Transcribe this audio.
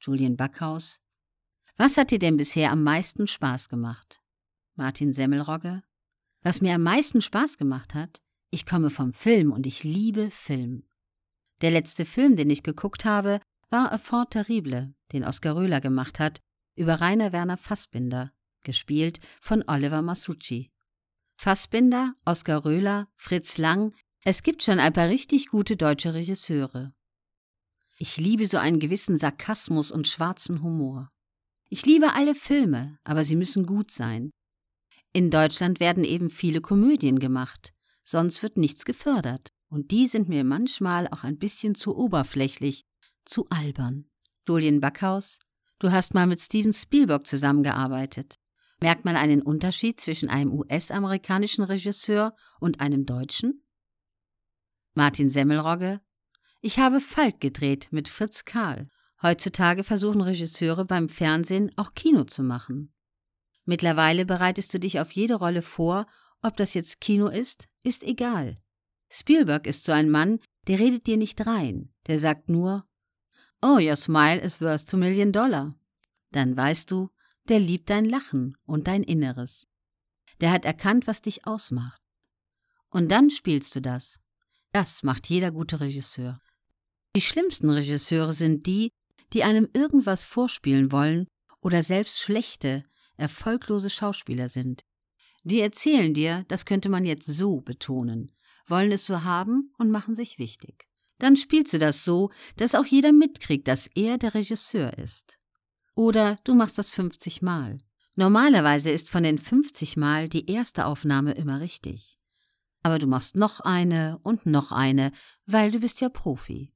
Julian Backhaus. Was hat dir denn bisher am meisten Spaß gemacht? Martin Semmelrogge. Was mir am meisten Spaß gemacht hat? Ich komme vom Film und ich liebe Film. Der letzte Film, den ich geguckt habe, war A Fort Terrible, den Oskar Röhler gemacht hat, über Rainer Werner Fassbinder, gespielt von Oliver Masucci. Fassbinder, Oskar Röhler, Fritz Lang, es gibt schon ein paar richtig gute deutsche Regisseure. Ich liebe so einen gewissen Sarkasmus und schwarzen Humor. Ich liebe alle Filme, aber sie müssen gut sein. In Deutschland werden eben viele Komödien gemacht, sonst wird nichts gefördert, und die sind mir manchmal auch ein bisschen zu oberflächlich, zu albern. Julian Backhaus, du hast mal mit Steven Spielberg zusammengearbeitet. Merkt man einen Unterschied zwischen einem US-amerikanischen Regisseur und einem deutschen? Martin Semmelrogge, ich habe Falk gedreht mit Fritz Karl. Heutzutage versuchen Regisseure beim Fernsehen auch Kino zu machen. Mittlerweile bereitest du dich auf jede Rolle vor, ob das jetzt Kino ist, ist egal. Spielberg ist so ein Mann, der redet dir nicht rein, der sagt nur, Oh, your smile is worth two million dollar. Dann weißt du, der liebt dein Lachen und dein Inneres. Der hat erkannt, was dich ausmacht. Und dann spielst du das. Das macht jeder gute Regisseur. Die schlimmsten Regisseure sind die, die einem irgendwas vorspielen wollen oder selbst schlechte, erfolglose Schauspieler sind. Die erzählen dir, das könnte man jetzt so betonen, wollen es so haben und machen sich wichtig. Dann spielst du das so, dass auch jeder mitkriegt, dass er der Regisseur ist. Oder du machst das 50 Mal. Normalerweise ist von den 50 Mal die erste Aufnahme immer richtig. Aber du machst noch eine und noch eine, weil du bist ja Profi.